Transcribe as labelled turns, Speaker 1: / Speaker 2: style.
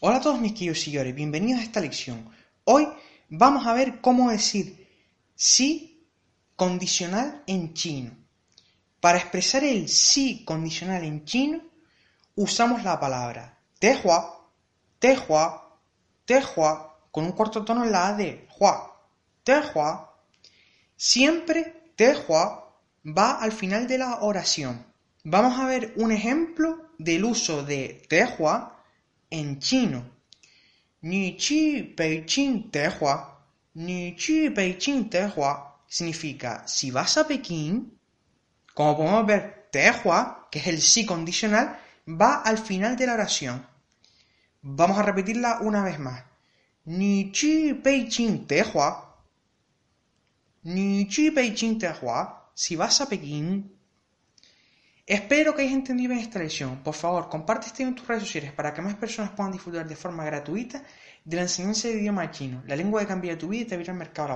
Speaker 1: Hola a todos mis queridos seguidores, bienvenidos a esta lección. Hoy vamos a ver cómo decir sí condicional en chino. Para expresar el sí condicional en chino, usamos la palabra tehua, tehua, tehua, con un cuarto tono en la A de hua, tehua. Siempre tehua va al final de la oración. Vamos a ver un ejemplo del uso de tehua en chino. Ni chi Beijing Tehua. Ni chi Beijing Tehua significa si vas a Pekín, como podemos ver, Tehua, que es el sí condicional, va al final de la oración. Vamos a repetirla una vez más. Ni chi Beijing Tehua. Ni chi Beijing Tehua. Si vas a Pekín, Espero que hayas entendido bien esta lección. Por favor, comparte este video en tus redes sociales para que más personas puedan disfrutar de forma gratuita de la enseñanza de idioma chino, la lengua que cambia tu vida y te abrirá el mercado laboral.